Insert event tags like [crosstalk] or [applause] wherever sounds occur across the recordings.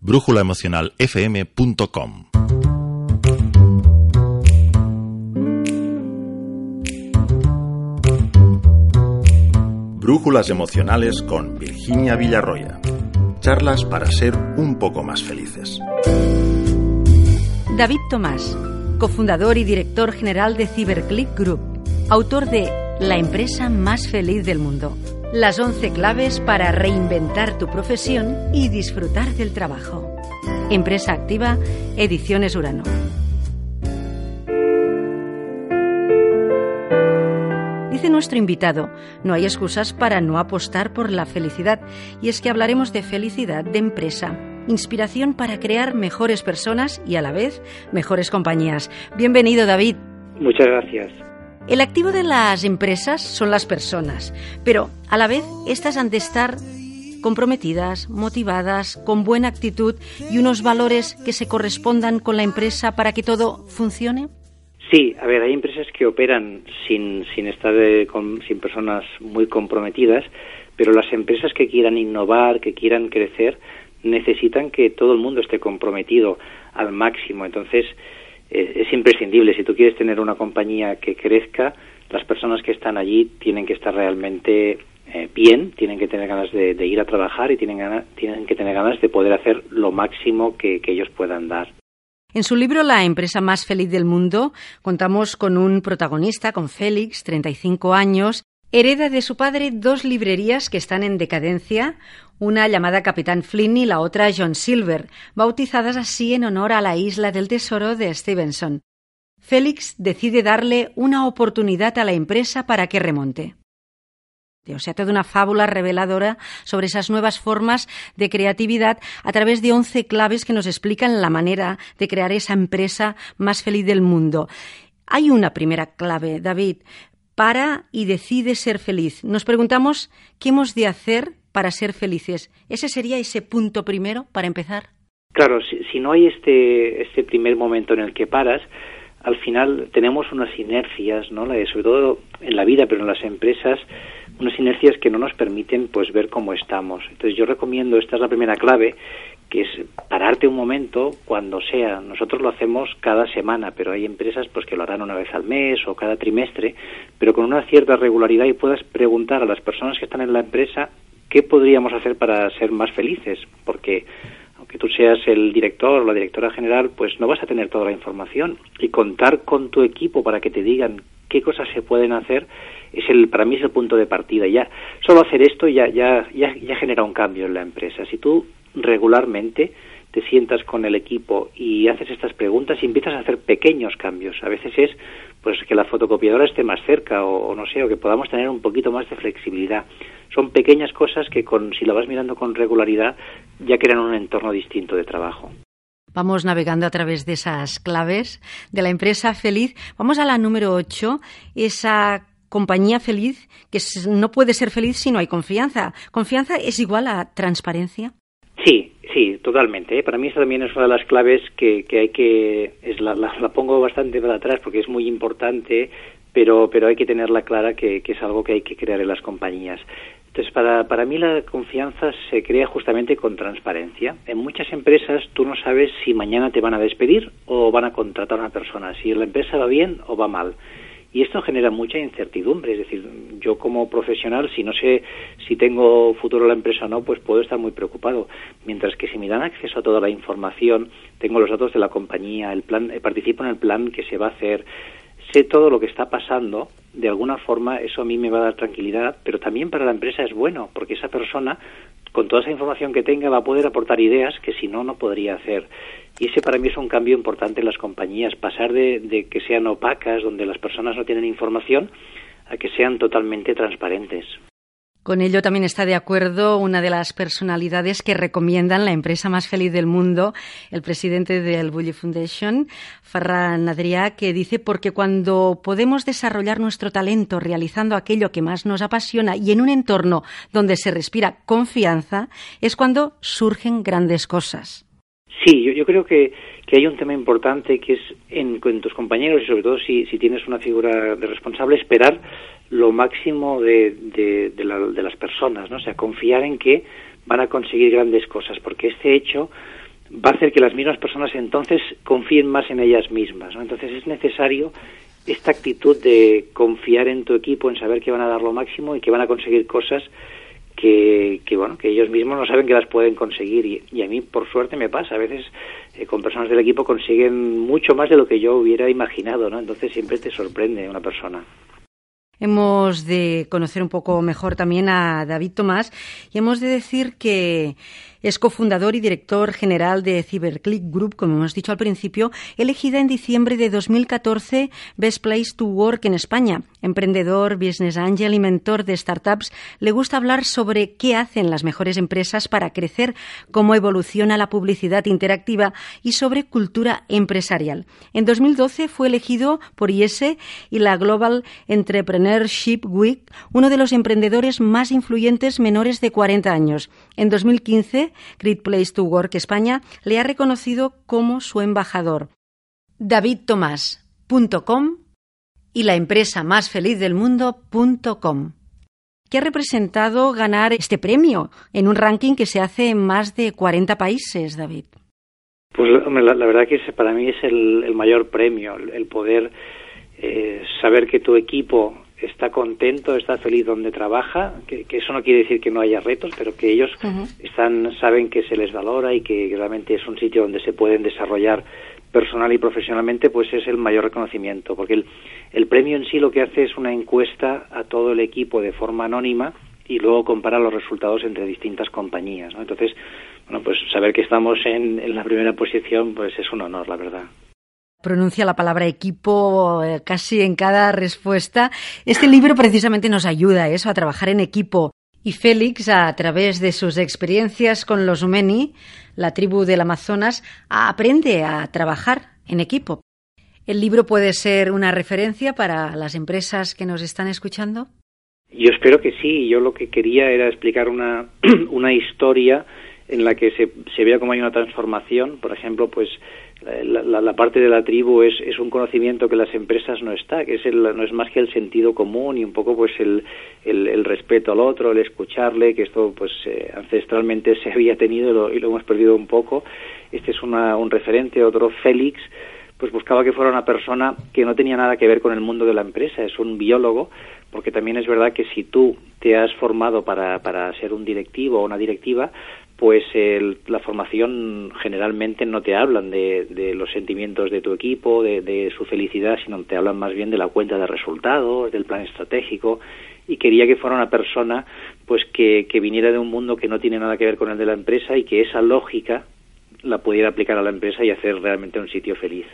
brújulaemocionalfm.com Brújulas emocionales con Virginia Villarroya. Charlas para ser un poco más felices. David Tomás, cofundador y director general de CyberClick Group, autor de La empresa más feliz del mundo. Las 11 claves para reinventar tu profesión y disfrutar del trabajo. Empresa Activa, Ediciones Urano. Dice nuestro invitado, no hay excusas para no apostar por la felicidad, y es que hablaremos de felicidad de empresa, inspiración para crear mejores personas y a la vez mejores compañías. Bienvenido, David. Muchas gracias. El activo de las empresas son las personas, pero a la vez estas han de estar comprometidas, motivadas, con buena actitud y unos valores que se correspondan con la empresa para que todo funcione. Sí, a ver, hay empresas que operan sin, sin estar con, sin personas muy comprometidas, pero las empresas que quieran innovar, que quieran crecer, necesitan que todo el mundo esté comprometido al máximo. Entonces, es imprescindible. Si tú quieres tener una compañía que crezca, las personas que están allí tienen que estar realmente eh, bien, tienen que tener ganas de, ir a trabajar y tienen, ganas, tienen que tener ganas de poder hacer lo máximo que, que ellos puedan dar. En su libro La empresa más feliz del mundo, contamos con un protagonista, con Félix, 35 años, Hereda de su padre dos librerías que están en decadencia, una llamada Capitán Flynn y la otra John Silver, bautizadas así en honor a la isla del tesoro de Stevenson. Félix decide darle una oportunidad a la empresa para que remonte. O sea, toda una fábula reveladora sobre esas nuevas formas de creatividad a través de once claves que nos explican la manera de crear esa empresa más feliz del mundo. Hay una primera clave, David para y decide ser feliz. Nos preguntamos qué hemos de hacer para ser felices. ¿Ese sería ese punto primero para empezar? Claro, si, no hay este, este primer momento en el que paras, al final tenemos unas inercias, ¿no? sobre todo en la vida, pero en las empresas, unas inercias que no nos permiten pues ver cómo estamos. Entonces yo recomiendo, esta es la primera clave, que es pararte un momento cuando sea. Nosotros lo hacemos cada semana, pero hay empresas pues que lo harán una vez al mes o cada trimestre, pero con una cierta regularidad y puedas preguntar a las personas que están en la empresa qué podríamos hacer para ser más felices, porque aunque tú seas el director o la directora general, pues no vas a tener toda la información y contar con tu equipo para que te digan qué cosas se pueden hacer es el para mí es el punto de partida ya solo hacer esto ya ya ya, ya genera un cambio en la empresa si tú regularmente te sientas con el equipo y haces estas preguntas y empiezas a hacer pequeños cambios. A veces es pues que la fotocopiadora esté más cerca o, no sé, o que podamos tener un poquito más de flexibilidad. Son pequeñas cosas que con si lo vas mirando con regularidad ya crean un entorno distinto de trabajo. Vamos navegando a través de esas claves de la empresa feliz. Vamos a la número 8, esa compañía feliz que no puede ser feliz si no hay confianza. ¿Confianza es igual a transparencia? Sí, sí, totalmente. ¿eh? Para mí esa también es una de las claves que, que hay que... Es la, la, pongo bastante para atrás porque es muy importante, pero, pero hay que tenerla clara que, que es algo que hay que crear en las compañías. Entonces, para, para mí la confianza se crea justamente con transparencia. En muchas empresas tú no sabes si mañana te van a despedir o van a contratar a una persona, si la empresa va bien o va mal. Y esto genera mucha incertidumbre, es decir, yo como profesional, si no sé si tengo futuro en la empresa o no, pues puedo estar muy preocupado. Mientras que si me dan acceso a toda la información, tengo los datos de la compañía, el plan, eh, participo en el plan que se va a hacer, sé todo lo que está pasando, de alguna forma eso a mí me va a dar tranquilidad, pero también para la empresa es bueno, porque esa persona, con toda esa información que tenga, va a poder aportar ideas que si no, no podría hacer. Y ese para mí es un cambio importante en las compañías, pasar de, que sean opacas, donde las personas no tienen información, a que sean totalmente transparentes. Con ello también está de acuerdo una de las personalidades que recomiendan la empresa más feliz del mundo, el presidente del Bully Foundation, Ferran Adrià, que dice porque cuando podemos desarrollar nuestro talento realizando aquello que más nos apasiona y en un entorno donde se respira confianza, es cuando surgen grandes cosas. Sí, yo creo que, que, hay un tema importante que es en, tus compañeros y sobre todo si, si, tienes una figura de responsable, esperar lo máximo de, de, la, de, las personas, ¿no? O sea, confiar en que van a conseguir grandes cosas, porque este hecho va a hacer que las mismas personas entonces confíen más en ellas mismas. Entonces es necesario esta actitud de confiar en tu equipo, en saber que van a dar lo máximo y que van a conseguir cosas que, bueno que ellos mismos no saben que las pueden conseguir. Y, a mí por suerte me pasa. A veces eh, con personas del equipo consiguen mucho más de lo que yo hubiera imaginado no entonces siempre te sorprende una persona. Hemos de conocer un poco mejor también a David Tomás y hemos de decir que es cofundador y director general de CyberClick Group, como hemos dicho al principio, elegida en diciembre de 2014 Best Place to Work en España. Emprendedor, business angel y mentor de startups, le gusta hablar sobre qué hacen las mejores empresas para crecer, cómo evoluciona la publicidad interactiva y sobre cultura empresarial. En 2012 fue elegido por IESE y la Global Entrepreneurship Week uno de los emprendedores más influyentes menores de 40 años. En 2015 Great Place to Work España le ha reconocido como su embajador. davidtomás.com y la empresa más feliz del mundo.com. ¿Qué ha representado ganar este premio en un ranking que se hace en más de 40 países, David? Pues la, verdad que para mí es el, mayor premio, el, poder eh, saber que tu equipo está contento, está feliz donde trabaja, que, eso no quiere decir que no haya retos, pero que ellos están saben que se les valora y que realmente es un sitio donde se pueden desarrollar personal y profesionalmente, pues es el mayor reconocimiento, porque el, el premio en sí lo que hace es una encuesta a todo el equipo de forma anónima y luego compara los resultados entre distintas compañías, ¿no? Entonces, bueno, pues saber que estamos en, en la primera posición, pues es un honor, la verdad pronuncia la palabra equipo eh, casi en cada respuesta. Este libro precisamente nos ayuda a eso, a trabajar en equipo. Y Félix, a través de sus experiencias con los Umeni, la tribu del Amazonas, aprende a trabajar en equipo. ¿El libro puede ser una referencia para las empresas que nos están escuchando? Yo espero que sí. Yo lo que quería era explicar una, [clears throat] una historia en la que se, se vea cómo hay una transformación. Por ejemplo, pues la, parte de la tribu es, es, un conocimiento que las empresas no está, que es el, no es más que el sentido común y un poco pues el, el, respeto al otro, el escucharle, que esto pues eh, ancestralmente se había tenido y lo, y lo, hemos perdido un poco. Este es una, un referente, otro Félix, pues buscaba que fuera una persona que no tenía nada que ver con el mundo de la empresa, es un biólogo, porque también es verdad que si tú te has formado para, para ser un directivo o una directiva, pues la formación generalmente no te hablan de, los sentimientos de tu equipo, de, su felicidad, sino te hablan más bien de la cuenta de resultados, del plan estratégico, y quería que fuera una persona pues que, viniera de un mundo que no tiene nada que ver con el de la empresa y que esa lógica la pudiera aplicar a la empresa y hacer realmente un sitio feliz.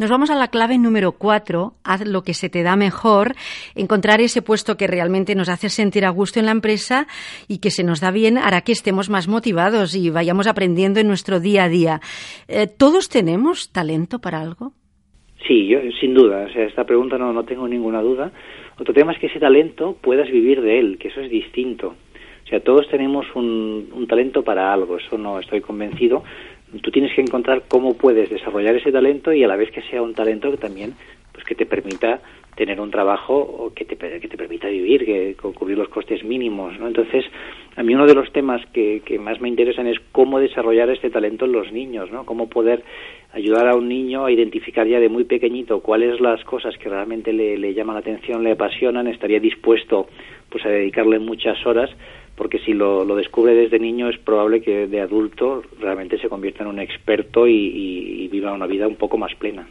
Nos vamos a la clave número cuatro, haz lo que se te da mejor, encontrar ese puesto que realmente nos hace sentir a gusto en la empresa y que se nos da bien hará que estemos más motivados y vayamos aprendiendo en nuestro día a día. Eh, ¿Todos tenemos talento para algo? Sí, yo, sin duda. O sea, esta pregunta no, no tengo ninguna duda. Otro tema es que ese talento puedas vivir de él, que eso es distinto. O sea, todos tenemos un, un talento para algo, eso no estoy convencido, tú tienes que encontrar cómo puedes desarrollar ese talento y a la vez que sea un talento que también pues que te permita tener un trabajo o que te, que te permita vivir, que, cubrir los costes mínimos, ¿no? Entonces, a mí uno de los temas que, que más me interesan es cómo desarrollar este talento en los niños, ¿no? Cómo poder ayudar a un niño a identificar ya de muy pequeñito cuáles las cosas que realmente le, le llaman la atención, le apasionan, estaría dispuesto pues a dedicarle muchas horas porque si lo, descubre desde niño es probable que de adulto realmente se convierta en un experto y, viva una vida un poco más plena.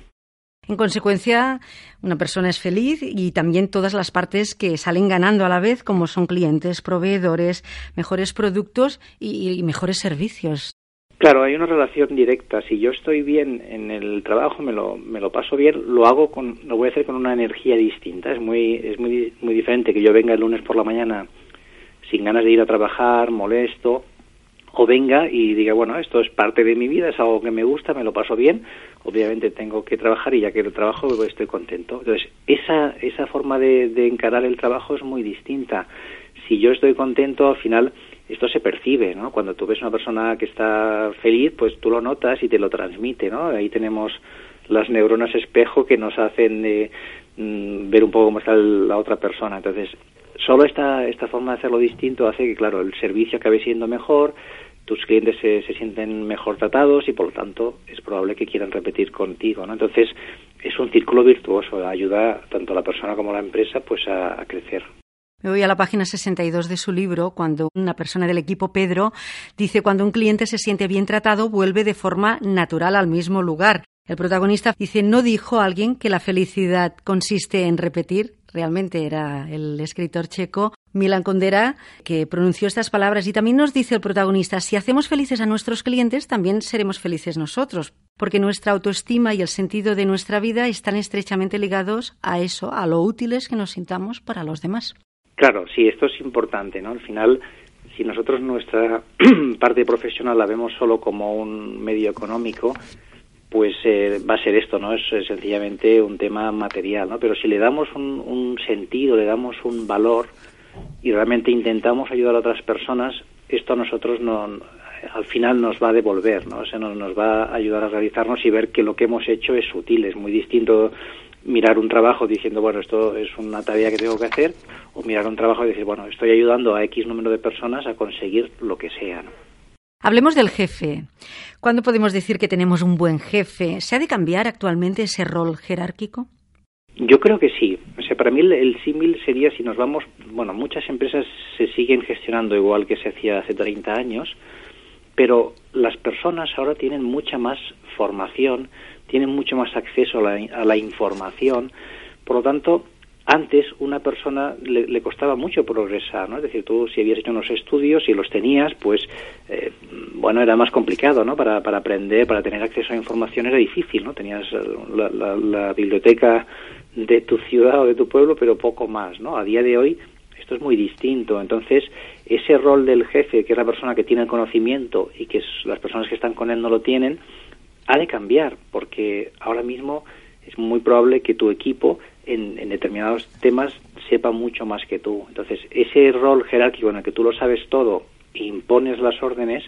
En consecuencia, una persona es feliz y también todas las partes que salen ganando a la vez, como son clientes, proveedores, mejores productos y, mejores servicios. Claro, hay una relación directa. Si yo estoy bien en el trabajo, me lo, me lo paso bien, lo hago con, lo voy a hacer con una energía distinta. Es muy, es muy, muy diferente que yo venga el lunes por la mañana sin ganas de ir a trabajar, molesto, o venga y diga, bueno, esto es parte de mi vida, es algo que me gusta, me lo paso bien, obviamente tengo que trabajar y ya que el trabajo estoy contento. Entonces, esa, esa forma de, de encarar el trabajo es muy distinta. Si yo estoy contento, al final esto se percibe, ¿no? Cuando tú ves una persona que está feliz, pues tú lo notas y te lo transmite, ¿no? Ahí tenemos las neuronas espejo que nos hacen eh, mm, ver un poco cómo está la otra persona. Entonces, solo esta, esta forma de hacerlo distinto hace que, claro, el servicio acabe siendo mejor, tus clientes se, se, sienten mejor tratados y por lo tanto es probable que quieran repetir contigo, ¿no? Entonces es un círculo virtuoso, ayuda tanto a la persona como a la empresa pues a, a crecer. Me voy a la página 62 de su libro, cuando una persona del equipo, Pedro, dice cuando un cliente se siente bien tratado, vuelve de forma natural al mismo lugar. El protagonista dice, no dijo alguien que la felicidad consiste en repetir, realmente era el escritor checo Milan Kundera que pronunció estas palabras y también nos dice el protagonista, si hacemos felices a nuestros clientes, también seremos felices nosotros, porque nuestra autoestima y el sentido de nuestra vida están estrechamente ligados a eso, a lo útiles que nos sintamos para los demás. Claro, sí, esto es importante, ¿no? Al final, si nosotros nuestra [clears throat] parte profesional la vemos solo como un medio económico, pues eh, va a ser esto, ¿no? Es, sencillamente un tema material, ¿no? Pero si le damos un, un, sentido, le damos un valor y realmente intentamos ayudar a otras personas, esto a nosotros no, al final nos va a devolver, ¿no? O sea, nos, nos va a ayudar a realizarnos y ver que lo que hemos hecho es útil, es muy distinto mirar un trabajo diciendo, bueno, esto es una tarea que tengo que hacer, o mirar un trabajo y decir, bueno, estoy ayudando a X número de personas a conseguir lo que sea. Hablemos del jefe. ¿Cuándo podemos decir que tenemos un buen jefe? ¿Se ha de cambiar actualmente ese rol jerárquico? Yo creo que sí. O sea, para mí el, símil sería si nos vamos, bueno, muchas empresas se siguen gestionando igual que se hacía hace 30 años, pero las personas ahora tienen mucha más formación, tienen mucho más acceso a la información, por lo tanto, antes una persona le, le, costaba mucho progresar, ¿no? Es decir, tú si habías hecho unos estudios y los tenías, pues, eh, bueno, era más complicado, ¿no? Para, para aprender, para tener acceso a información era difícil, ¿no? Tenías la, la biblioteca de tu ciudad o de tu pueblo, pero poco más, ¿no? A día de hoy esto es muy distinto. Entonces, ese rol del jefe, que es la persona que tiene el conocimiento y que las personas que están con él no lo tienen, ha de cambiar, porque ahora mismo es muy probable que tu equipo en, en, determinados temas sepa mucho más que tú. Entonces, ese rol jerárquico en el que tú lo sabes todo e impones las órdenes,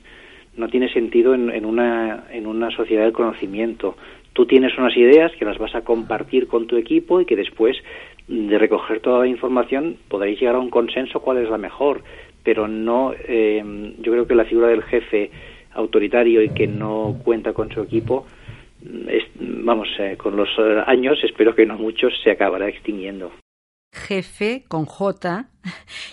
no tiene sentido en, una, en una sociedad del conocimiento. Tú tienes unas ideas que las vas a compartir con tu equipo y que después de recoger toda la información podréis llegar a un consenso cuál es la mejor, pero no, eh, yo creo que la figura del jefe autoritario y que no cuenta con su equipo, es, vamos, eh, con los años, espero que no muchos, se acabará extinguiendo. Jefe con J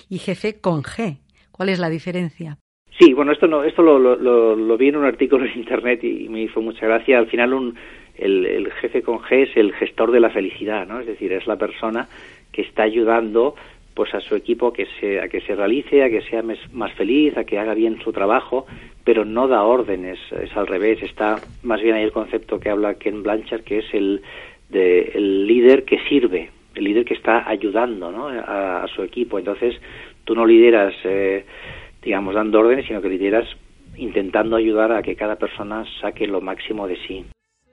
y jefe con G. ¿Cuál es la diferencia? Sí, bueno, esto no, esto lo, lo, lo vi en un artículo en internet y me hizo mucha gracia. Al final, un, el, el jefe con G es el gestor de la felicidad, ¿no? Es decir, es la persona que está ayudando pues a su equipo que se, a que se realice, a que sea más feliz, a que haga bien su trabajo, pero no da órdenes, es al revés, está más bien ahí el concepto que habla Ken Blanchard, que es el, de, el líder que sirve, el líder que está ayudando ¿no? a, a su equipo. Entonces, tú no lideras, eh, digamos, dando órdenes, sino que lideras intentando ayudar a que cada persona saque lo máximo de sí.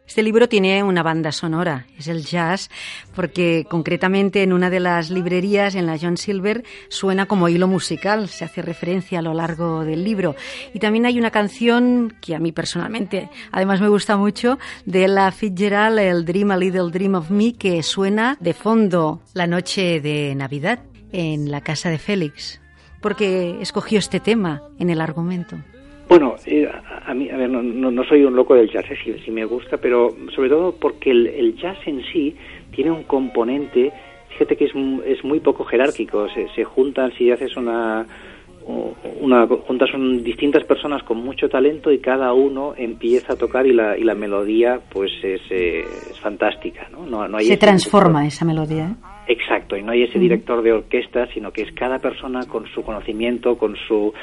Este libro tiene una banda sonora, es el jazz, porque concretamente en una de las librerías, en la John Silver, suena como hilo musical, se hace referencia a lo largo del libro. Y también hay una canción que a mí personalmente, además me gusta mucho, de la Fitzgerald, el Dream a Little Dream of Me, que suena de fondo la noche de Navidad en la casa de Félix, porque escogió este tema en el argumento. Bueno, eh, a mí, a ver, no, no, no, soy un loco del jazz, eh, si, si, me gusta, pero sobre todo porque el, el, jazz en sí tiene un componente, fíjate que es, es muy poco jerárquico, se, se juntan, si haces una, una juntas son distintas personas con mucho talento y cada uno empieza a tocar y la, y la melodía pues es, eh, es fantástica, ¿no? no, no hay se transforma director. esa melodía. ¿eh? Exacto, y no hay ese director de orquesta, sino que es cada persona con su conocimiento, con su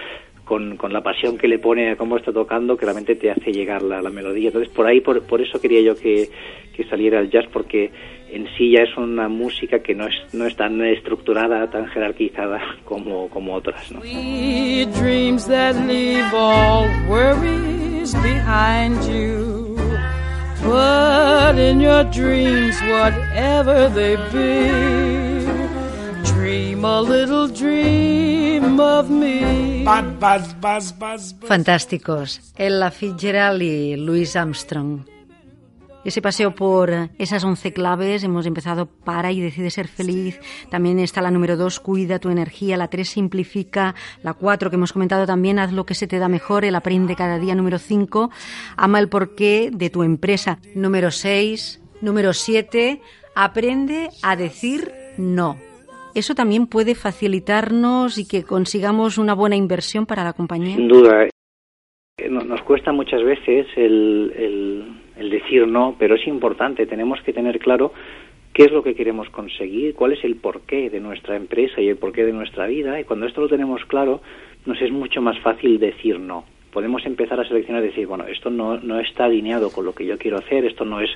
con, con, la pasión que le pone a cómo está tocando, que realmente te hace llegar la, la melodía. Entonces, por ahí, por, por eso quería yo que, que, saliera el jazz, porque en sí ya es una música que no es, no es tan estructurada, tan jerarquizada [laughs] como, como otras. ¿no? dreams that leave all worries behind you. But in your dreams, whatever they be, dream a little dream of me. Fantásticos. Ella Fitzgerald y Louis Armstrong. ese paseo por esas once claves. Hemos empezado para y decide ser feliz. También está la número dos, cuida tu energía. La tres, simplifica. La cuatro, que hemos comentado también, haz lo que se te da mejor. El aprende cada día. Número cinco, ama el porqué de tu empresa. Número seis, número siete, aprende a decir no. ¿Eso también puede facilitarnos y que consigamos una buena inversión para la compañía? Sin duda. Eh, nos cuesta muchas veces el, el, decir no, pero es importante. Tenemos que tener claro qué es lo que queremos conseguir, cuál es el porqué de nuestra empresa y el porqué de nuestra vida. Y cuando esto lo tenemos claro, nos es mucho más fácil decir no. Podemos empezar a seleccionar y decir, bueno, esto no, no está alineado con lo que yo quiero hacer, esto no es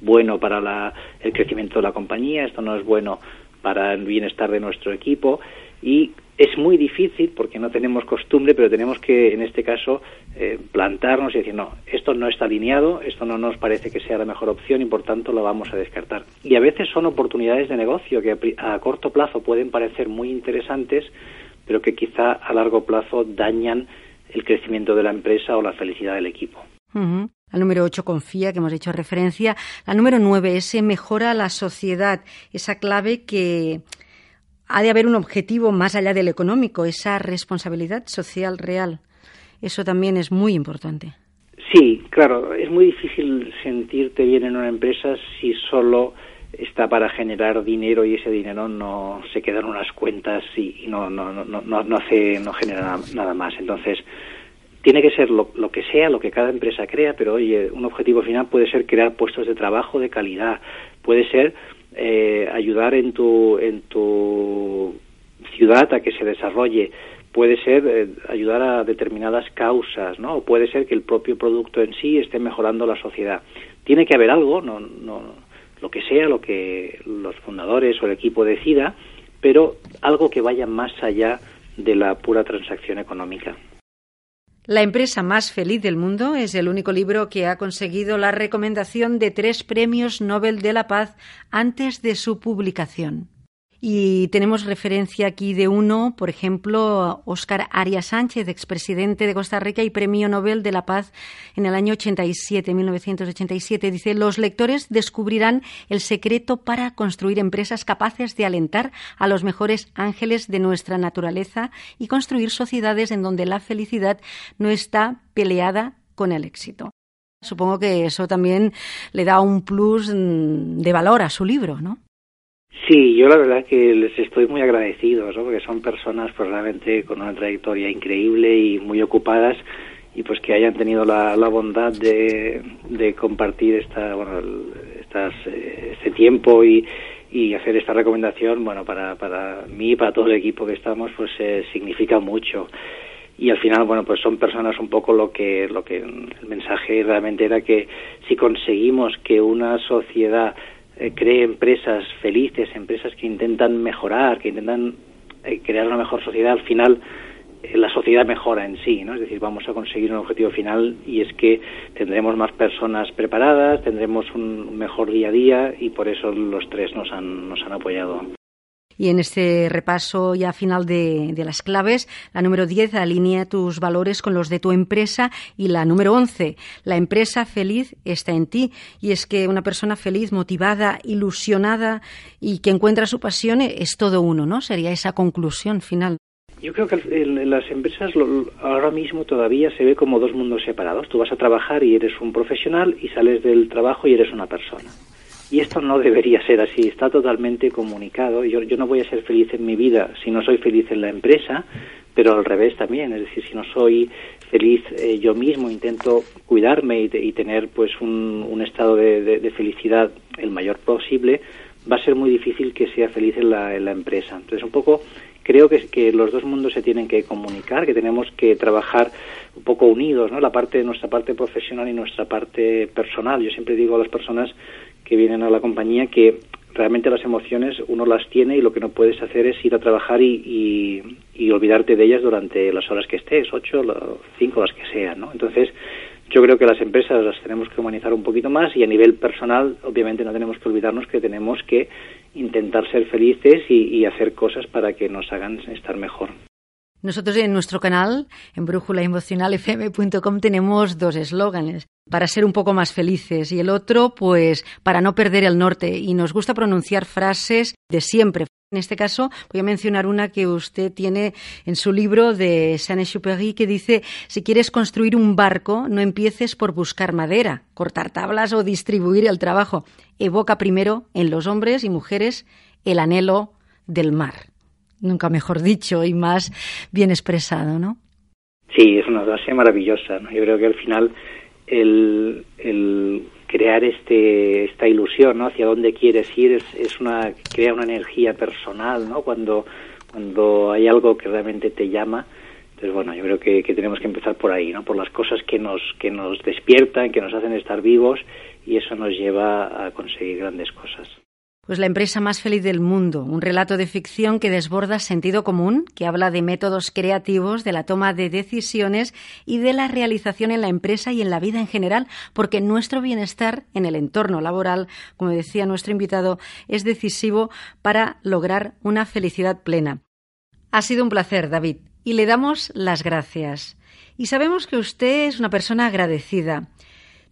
bueno para la, el crecimiento de la compañía, esto no es bueno para el bienestar de nuestro equipo y es muy difícil porque no tenemos costumbre, pero tenemos que, en este caso, eh, plantarnos y decir, no, esto no está alineado, esto no nos parece que sea la mejor opción y por tanto lo vamos a descartar. Y a veces son oportunidades de negocio que a, corto plazo pueden parecer muy interesantes, pero que quizá a largo plazo dañan el crecimiento de la empresa o la felicidad del equipo. La número 8, confía, que hemos hecho referencia. La número 9, ese mejora la sociedad, esa clave que ha de haber un objetivo más allá del económico, esa responsabilidad social real. Eso también es muy importante. Sí, claro, es muy difícil sentirte bien en una empresa si solo está para generar dinero y ese dinero no se queda en unas cuentas y, no, no, no, no, hace, no genera nada más. Entonces, tiene que ser lo, que sea, lo que cada empresa crea, pero oye, un objetivo final puede ser crear puestos de trabajo de calidad, puede ser eh, ayudar en tu, en tu ciudad a que se desarrolle, puede ser eh, ayudar a determinadas causas, ¿no? Puede ser que el propio producto en sí esté mejorando la sociedad. Tiene que haber algo, no, no, lo que sea, lo que los fundadores o el equipo decida, pero algo que vaya más allá de la pura transacción económica. La empresa más feliz del mundo es el único libro que ha conseguido la recomendación de tres premios Nobel de la Paz antes de su publicación. Y tenemos referencia aquí de uno, por ejemplo, Óscar Arias Sánchez, expresidente de Costa Rica y Premio Nobel de la Paz en el año 87, 1987. Dice, los lectores descubrirán el secreto para construir empresas capaces de alentar a los mejores ángeles de nuestra naturaleza y construir sociedades en donde la felicidad no está peleada con el éxito. Supongo que eso también le da un plus mm, de valor a su libro, ¿no? Sí, yo la verdad que les estoy muy agradecido, ¿no? porque son personas pues realmente con una trayectoria increíble y muy ocupadas y pues que hayan tenido la, bondad de, compartir esta, bueno, estas, eh, este tiempo y, y hacer esta recomendación, bueno, para, para mí y para todo el equipo que estamos, pues eh, significa mucho. Y al final, bueno, pues son personas un poco lo que, lo que el mensaje realmente era que si conseguimos que una sociedad eh, cree empresas felices, empresas que intentan mejorar, que intentan eh, crear una mejor sociedad, al final eh, la sociedad mejora en sí, ¿no? Es decir, vamos a conseguir un objetivo final y es que tendremos más personas preparadas, tendremos un mejor día a día y por eso los tres nos han, nos han apoyado. Y en este repaso ya final de, las claves, la número 10 alinea tus valores con los de tu empresa y la número 11, la empresa feliz está en ti. Y es que una persona feliz, motivada, ilusionada y que encuentra su pasión es todo uno, ¿no? Sería esa conclusión final. Yo creo que en las empresas ahora mismo todavía se ve como dos mundos separados. Tú vas a trabajar y eres un profesional y sales del trabajo y eres una persona. Y esto no debería ser así, está totalmente comunicado. Yo, yo no voy a ser feliz en mi vida si no soy feliz en la empresa, pero al revés también, es decir, si no soy feliz eh, yo mismo, intento cuidarme y, tener pues un, un estado de, felicidad el mayor posible, va a ser muy difícil que sea feliz en la, en la empresa. Entonces, un poco creo que, que los dos mundos se tienen que comunicar, que tenemos que trabajar un poco unidos, ¿no? La parte, nuestra parte profesional y nuestra parte personal. Yo siempre digo a las personas que vienen a la compañía que realmente las emociones uno las tiene y lo que no puedes hacer es ir a trabajar y, y, olvidarte de ellas durante las horas que estés, ocho, cinco, las que sean, ¿no? Entonces, yo creo que las empresas las tenemos que humanizar un poquito más y a nivel personal, obviamente, no tenemos que olvidarnos que tenemos que intentar ser felices y hacer cosas para que nos hagan estar mejor. Nosotros en nuestro canal, en brújulaemocionalfm.com, tenemos dos eslóganes para ser un poco más felices y el otro, pues, para no perder el norte. Y nos gusta pronunciar frases de siempre. En este caso, voy a mencionar una que usted tiene en su libro de Saint-Exupéry que dice: si quieres construir un barco, no empieces por buscar madera, cortar tablas o distribuir el trabajo. Evoca primero en los hombres y mujeres el anhelo del mar nunca mejor dicho y más bien expresado, ¿no? Sí, es una frase maravillosa. ¿no? Yo creo que al final el, el crear este esta ilusión, ¿no? Hacia dónde quieres ir es, es una crea una energía personal, ¿no? Cuando cuando hay algo que realmente te llama. Entonces, bueno, yo creo que, que tenemos que empezar por ahí, ¿no? Por las cosas que nos que nos despiertan, que nos hacen estar vivos y eso nos lleva a conseguir grandes cosas. Pues la empresa más feliz del mundo, un relato de ficción que desborda sentido común, que habla de métodos creativos, de la toma de decisiones y de la realización en la empresa y en la vida en general, porque nuestro bienestar en el entorno laboral, como decía nuestro invitado, es decisivo para lograr una felicidad plena. Ha sido un placer, David, y le damos las gracias. Y sabemos que usted es una persona agradecida.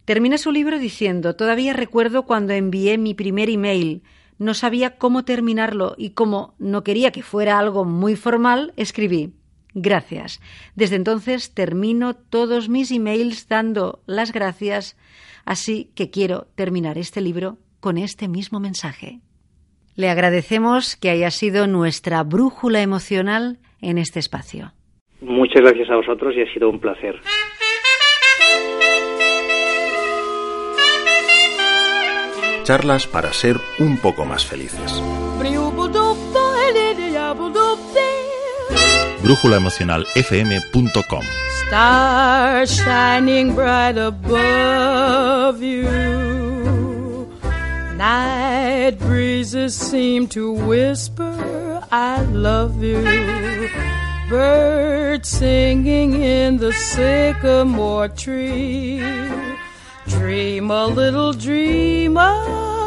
Termina su libro diciendo, todavía recuerdo cuando envié mi primer email, no sabía cómo terminarlo y como no quería que fuera algo muy formal, escribí Gracias. Desde entonces termino todos mis emails dando las gracias, así que quiero terminar este libro con este mismo mensaje. Le agradecemos que haya sido nuestra brújula emocional en este espacio. Muchas gracias a vosotros y ha sido un placer. Charlas para ser un poco más felices. brújulaemocionalfm.com Stars shining bright above you. Night breezes seem to whisper, I love you. Birds singing in the sycamore tree. Dream a little dream of